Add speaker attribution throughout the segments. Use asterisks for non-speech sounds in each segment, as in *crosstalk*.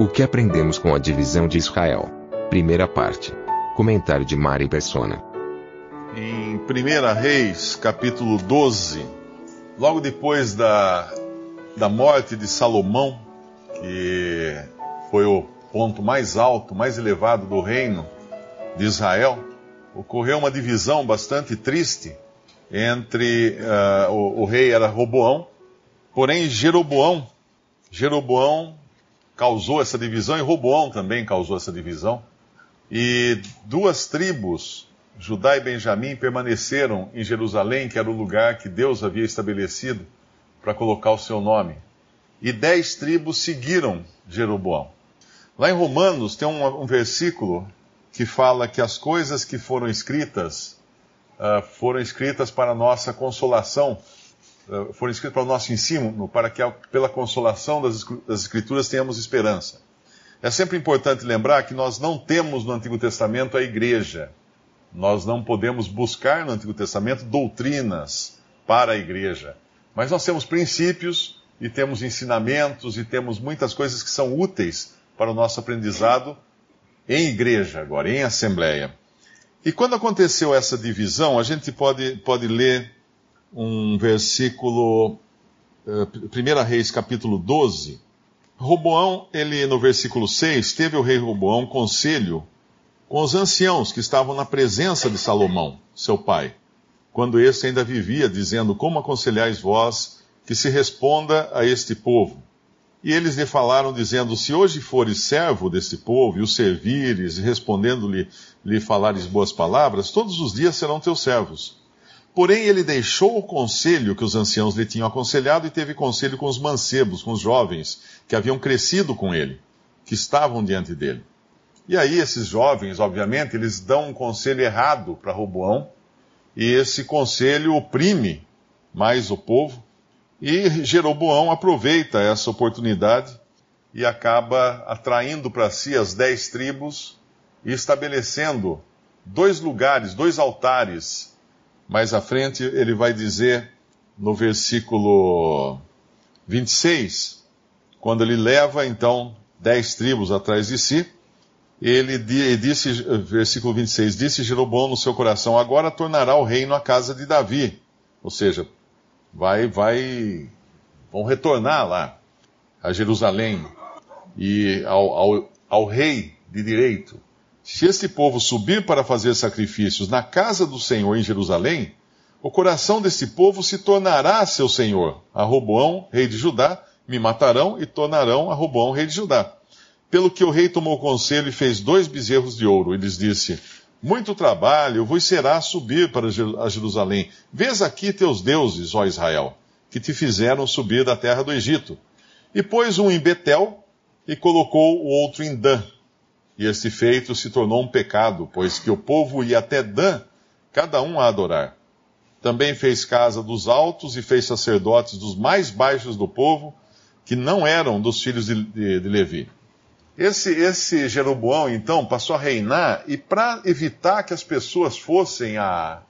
Speaker 1: O que aprendemos com a divisão de Israel? Primeira parte. Comentário de Mari Persona.
Speaker 2: Em 1 Reis, capítulo 12, logo depois da, da morte de Salomão, que foi o ponto mais alto, mais elevado do reino de Israel, ocorreu uma divisão bastante triste entre uh, o, o, rei era Roboão, porém Jeroboão, Jeroboão causou essa divisão e Roboão também causou essa divisão. E duas tribos, Judá e Benjamim, permaneceram em Jerusalém, que era o lugar que Deus havia estabelecido para colocar o seu nome. E dez tribos seguiram Jeroboão. Lá em Romanos tem um, um versículo que fala que as coisas que foram escritas uh, foram escritas para nossa consolação, foram escritas para o nosso ensino, para que pela consolação das Escrituras tenhamos esperança. É sempre importante lembrar que nós não temos no Antigo Testamento a igreja. Nós não podemos buscar no Antigo Testamento doutrinas para a igreja. Mas nós temos princípios e temos ensinamentos e temos muitas coisas que são úteis para o nosso aprendizado em igreja agora, em assembleia. E quando aconteceu essa divisão, a gente pode, pode ler um versículo, uh, eh, 1 Reis capítulo 12. Roboão, ele no versículo 6, teve o rei Roboão conselho com os anciãos que estavam na presença de Salomão, seu pai, quando este ainda vivia, dizendo: Como aconselhais vós que se responda a este povo? E eles lhe falaram, dizendo: Se hoje fores servo deste povo, e o servires, respondendo-lhe lhe falares boas palavras, todos os dias serão teus servos. Porém, ele deixou o conselho que os anciãos lhe tinham aconselhado e teve conselho com os mancebos, com os jovens, que haviam crescido com ele, que estavam diante dele. E aí, esses jovens, obviamente, eles dão um conselho errado para Roboão, e esse conselho oprime mais o povo e Jeroboão aproveita essa oportunidade e acaba atraindo para si as dez tribos e estabelecendo dois lugares, dois altares. Mais à frente ele vai dizer no versículo 26, quando ele leva então dez tribos atrás de si, ele disse, versículo 26, disse Jeroboão no seu coração, agora tornará o reino à casa de Davi. Ou seja, vai, vai, vão retornar lá a Jerusalém e ao, ao, ao rei de direito. Se este povo subir para fazer sacrifícios na casa do Senhor em Jerusalém, o coração desse povo se tornará seu senhor. A Roboão, rei de Judá, me matarão e tornarão a Roboão, rei de Judá. Pelo que o rei tomou conselho e fez dois bezerros de ouro. E lhes disse: muito trabalho vos será subir para Jerusalém. Vês aqui teus deuses, ó Israel, que te fizeram subir da terra do Egito. E pôs um em Betel e colocou o outro em Dan. E este feito se tornou um pecado, pois que o povo ia até Dan, cada um a adorar. Também fez casa dos altos e fez sacerdotes dos mais baixos do povo, que não eram dos filhos de, de, de Levi. Esse, esse Jeroboão, então, passou a reinar e para evitar que as pessoas fossem a,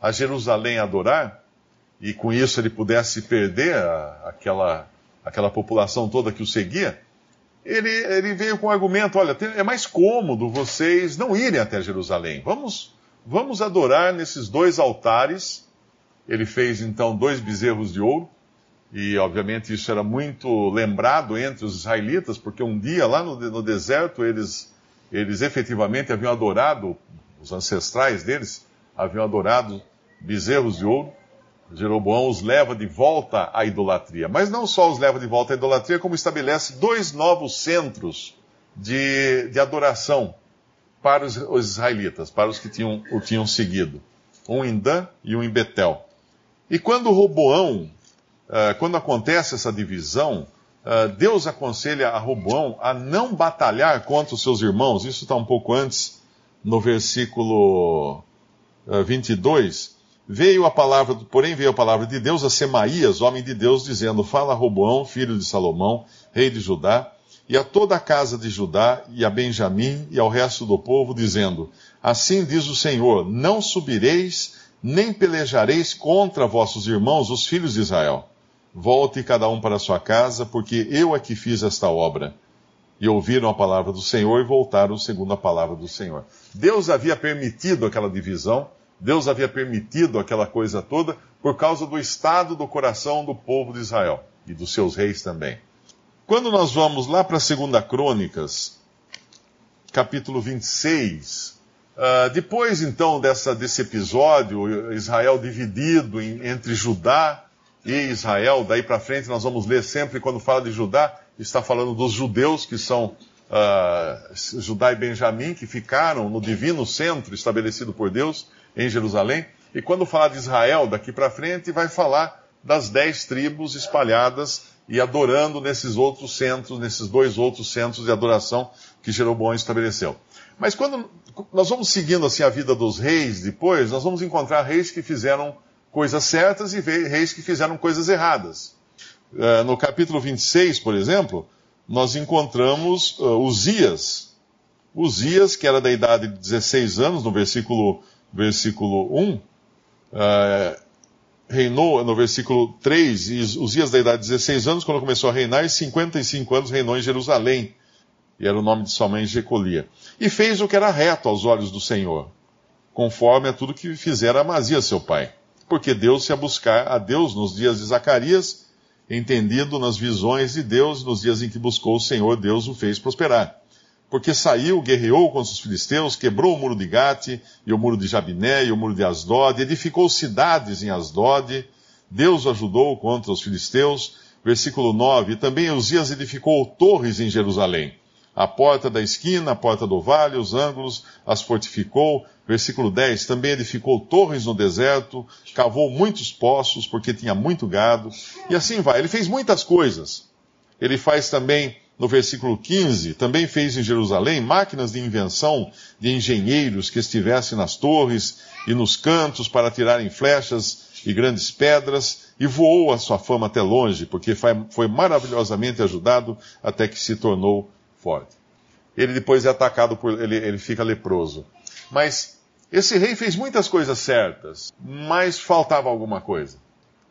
Speaker 2: a Jerusalém adorar, e com isso ele pudesse perder a, aquela, aquela população toda que o seguia, ele, ele veio com o argumento: olha, é mais cômodo vocês não irem até Jerusalém. Vamos, vamos adorar nesses dois altares. Ele fez então dois bezerros de ouro e, obviamente, isso era muito lembrado entre os israelitas, porque um dia lá no, no deserto eles, eles efetivamente haviam adorado, os ancestrais deles haviam adorado bezerros de ouro. Jeroboão os leva de volta à idolatria. Mas não só os leva de volta à idolatria, como estabelece dois novos centros de, de adoração para os, os, israelitas, para os que tinham, o tinham seguido. Um em Dan e um em Betel. E quando Roboão uh, quando acontece essa divisão, uh, Deus aconselha a Roboão a não batalhar contra os seus irmãos. Isso está um pouco antes, no versículo uh, 22. Veio a palavra, porém veio a palavra de Deus a Semaías, homem de Deus, dizendo: Fala a Roboão, filho de Salomão, rei de Judá, e a toda a casa de Judá, e a Benjamim, e ao resto do povo, dizendo: Assim diz o Senhor: Não subireis, nem pelejareis contra vossos irmãos, os filhos de Israel. Volte cada um para sua casa, porque eu é que fiz esta obra. E ouviram a palavra do Senhor e voltaram segundo a palavra do Senhor. Deus havia permitido aquela divisão, Deus havia permitido aquela coisa toda por causa do estado do coração do povo de Israel e dos seus reis também. Quando nós vamos lá para 2 Crônicas, capítulo 26, uh, ah, depois então dessa, desse episódio, Israel dividido em, entre Judá e Israel, daí para frente nós vamos ler sempre quando fala de Judá, está falando dos judeus que são uh, Judá e Benjamim, que ficaram no divino centro estabelecido por Deus em Jerusalém. E quando falar de Israel daqui para frente, vai falar das dez tribos espalhadas e adorando nesses outros centros, nesses dois outros centros de adoração que Jeroboão estabeleceu. Mas quando nós vamos seguindo assim a vida dos reis depois, nós vamos encontrar reis que fizeram coisas certas e reis que fizeram coisas erradas. Uh, no capítulo 26, por exemplo, nós encontramos uh, Uzias. Uzias, que era da idade de 16 anos, no versículo, versículo 1, uh, reinou no versículo 3, e Uzias da idade de 16 anos, quando começou a reinar, e 55 anos reinou em Jerusalém. E era o nome de sua mãe Jecolia. E fez o que era reto aos olhos do Senhor, conforme a tudo que fizera Amazia, seu pai. Porque Deus-se a buscar a Deus nos dias de Zacarias, entendido nas visões de Deus, nos dias em que buscou o Senhor, Deus o fez prosperar porque saiu, guerreou contra os filisteus, quebrou o muro de Gate, e o muro de Jabiné, e o muro de Asdod, edificou cidades em Asdod, Deus ajudou contra os filisteus. Versículo 9, e também Uzias edificou torres em Jerusalém, a porta da esquina, a porta do vale, os ângulos, as fortificou. Versículo 10, também edificou torres no deserto, cavou muitos poços, porque tinha muito gado, e assim vai. Ele fez muitas coisas. Ele faz também no versículo 15, também fez em Jerusalém máquinas de invenção de engenheiros que estivessem nas torres e nos cantos para tirarem flechas e grandes pedras, e voou a sua fama até longe, porque foi maravilhosamente ajudado até que se tornou forte. Ele depois é atacado por. ele, ele fica leproso. Mas esse rei fez muitas coisas certas, mas faltava alguma coisa.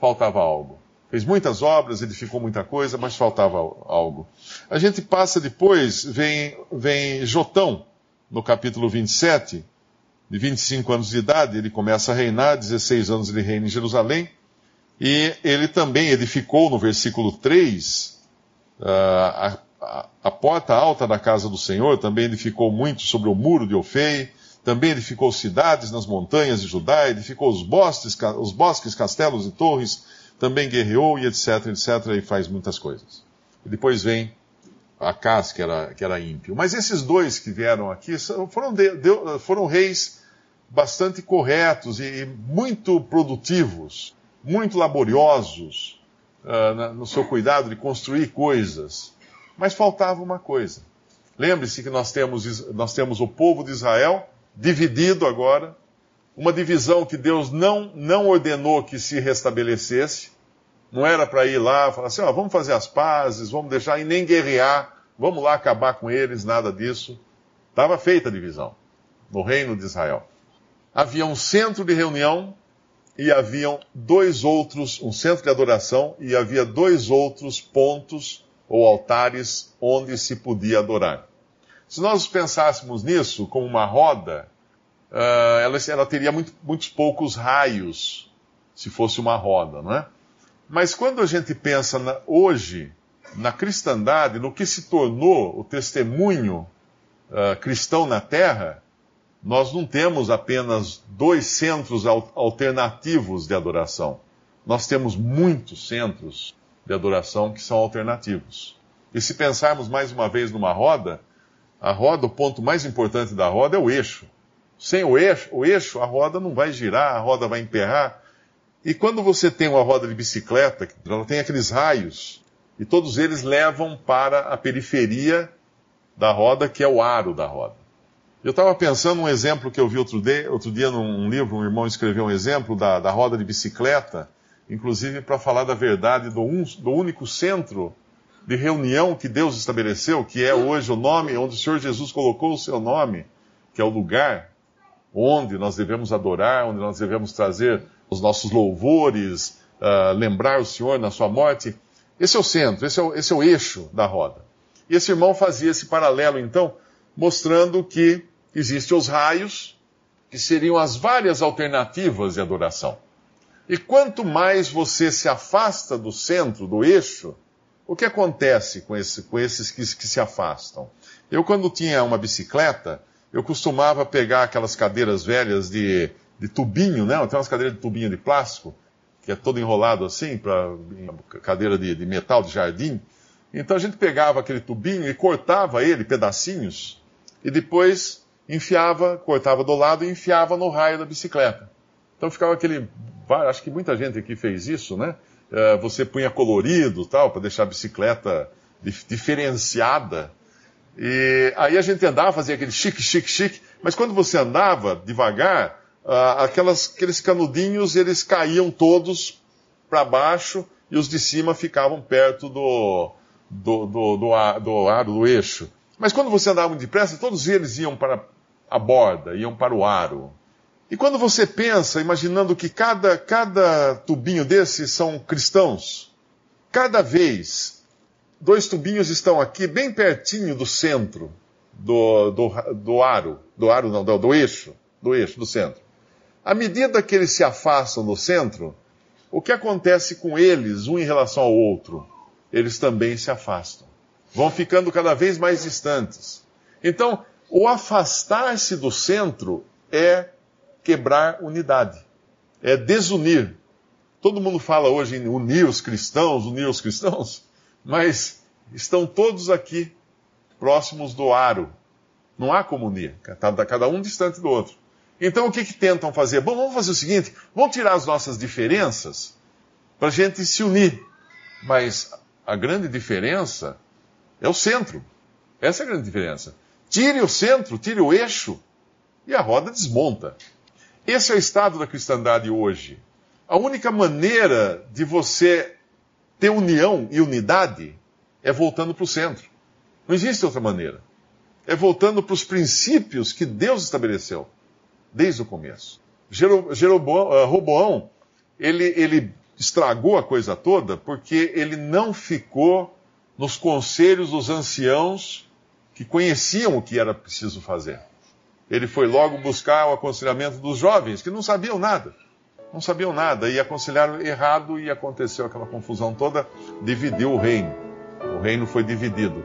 Speaker 2: Faltava algo. Fez muitas obras, edificou muita coisa, mas faltava algo. A gente passa depois, vem, vem Jotão, no capítulo 27, de 25 anos de idade, ele começa a reinar, 16 anos ele reina em Jerusalém, e ele também edificou, no versículo 3, ah, a, a, a porta alta da casa do Senhor, também edificou muito sobre o muro de Ofei, também edificou cidades nas montanhas de Judá, edificou os bosques, os bosques, castelos e torres, também guerreou e etc, etc, e faz muitas coisas. E depois vem Acas, que era, que era ímpio. Mas esses dois que vieram aqui foram, de, de, foram reis bastante corretos e, e muito produtivos, muito laboriosos uh, na, no seu cuidado de construir coisas. Mas faltava uma coisa. Lembre-se que nós temos, nós temos o povo de Israel dividido agora, uma divisão que Deus não, não ordenou que se restabelecesse, não era para ir lá falar assim, ó, vamos fazer as pazes, vamos deixar e nem guerrear, vamos lá acabar com eles, nada disso. Estava feita a divisão no reino de Israel. Havia um centro de reunião e haviam dois outros, um centro de adoração e havia dois outros pontos ou altares onde se podia adorar. Se nós pensássemos nisso como uma roda, ela, ela, teria muito, muitos poucos raios se fosse uma roda, não é? Mas quando a gente pensa na, hoje na cristandade, no que se tornou o testemunho uh, cristão na Terra, nós não temos apenas dois centros alternativos de adoração. Nós temos muitos centros de adoração que são alternativos. E se pensarmos mais uma vez numa roda, a roda, o ponto mais importante da roda é o eixo. Sem o eixo, o eixo, a roda não vai girar, a roda vai emperrar. E quando você tem uma roda de bicicleta, ela tem aqueles raios, e todos eles levam para a periferia da roda, que é o aro da roda. Eu estava pensando um exemplo que eu vi outro dia, outro dia num livro, um irmão escreveu um exemplo da, da roda de bicicleta, inclusive para falar da verdade do, do único centro de reunião que Deus estabeleceu, que é hoje o nome, onde o Senhor Jesus colocou o seu nome, que é o lugar onde nós devemos adorar, onde nós devemos trazer os nossos louvores, uh, lembrar o Senhor na sua morte. Esse é o centro, esse é o, esse é o eixo da roda. E esse irmão fazia esse paralelo, então, mostrando que existem os raios, que seriam as várias alternativas de adoração. E quanto mais você se afasta do centro, do eixo, o que acontece com, esse, com esses que, que se afastam? Eu, quando tinha uma bicicleta, eu costumava pegar aquelas cadeiras velhas de, de tubinho, né? Tem umas cadeiras de tubinho de plástico, que é todo enrolado assim, para cadeira de, de metal de jardim. Então a gente pegava aquele tubinho e cortava ele, pedacinhos, e depois enfiava, cortava do lado e enfiava no raio da bicicleta. Então ficava aquele. Acho que muita gente aqui fez isso, né? Uh, você punha colorido tal, para deixar a bicicleta diferenciada. E aí a gente andava, fazia aquele chique, chique, chique, mas quando você andava devagar, uh, aquelas, aqueles canudinhos eles caíam todos para baixo e os de cima ficavam perto do, do, do, do, do aro, do eixo. Mas quando você andava muito depressa, todos eles iam para a borda, iam para o aro. E quando você pensa, imaginando que cada, cada tubinho desses são cristãos, cada vez dois tubinhos estão aqui bem pertinho do centro do, do, do aro, do aro não, do, do eixo, do eixo, do centro. À medida que eles se afastam do centro, o que acontece com eles, um em relação ao outro? Eles também se afastam vão ficando cada vez mais distantes. Então, o afastar-se do centro é quebrar unidade, é desunir. Todo mundo fala hoje em unir os cristãos, unir os cristãos, *laughs* mas estão todos aqui próximos do aro. Não há como unir, cada um distante do outro. Então o que, que tentam fazer? Bom, vamos fazer o seguinte: vamos tirar as nossas diferenças para a gente se unir. Mas a grande diferença é o centro. Essa é a grande diferença. Tire o centro, tire o eixo, e a roda desmonta. Esse é o estado da cristandade hoje. A única maneira de você ter união e unidade é voltando para o centro. Não existe outra maneira. É voltando para os princípios que Deus estabeleceu desde o começo. Jeroboão, Roboão, ele, ele estragou a coisa toda porque ele não ficou nos conselhos dos anciãos que conheciam o que era preciso fazer. Ele foi logo buscar o aconselhamento dos jovens, que não sabiam nada. Não sabiam nada e aconselharam errado e aconteceu aquela confusão toda, dividiu o reino. O reino foi dividido.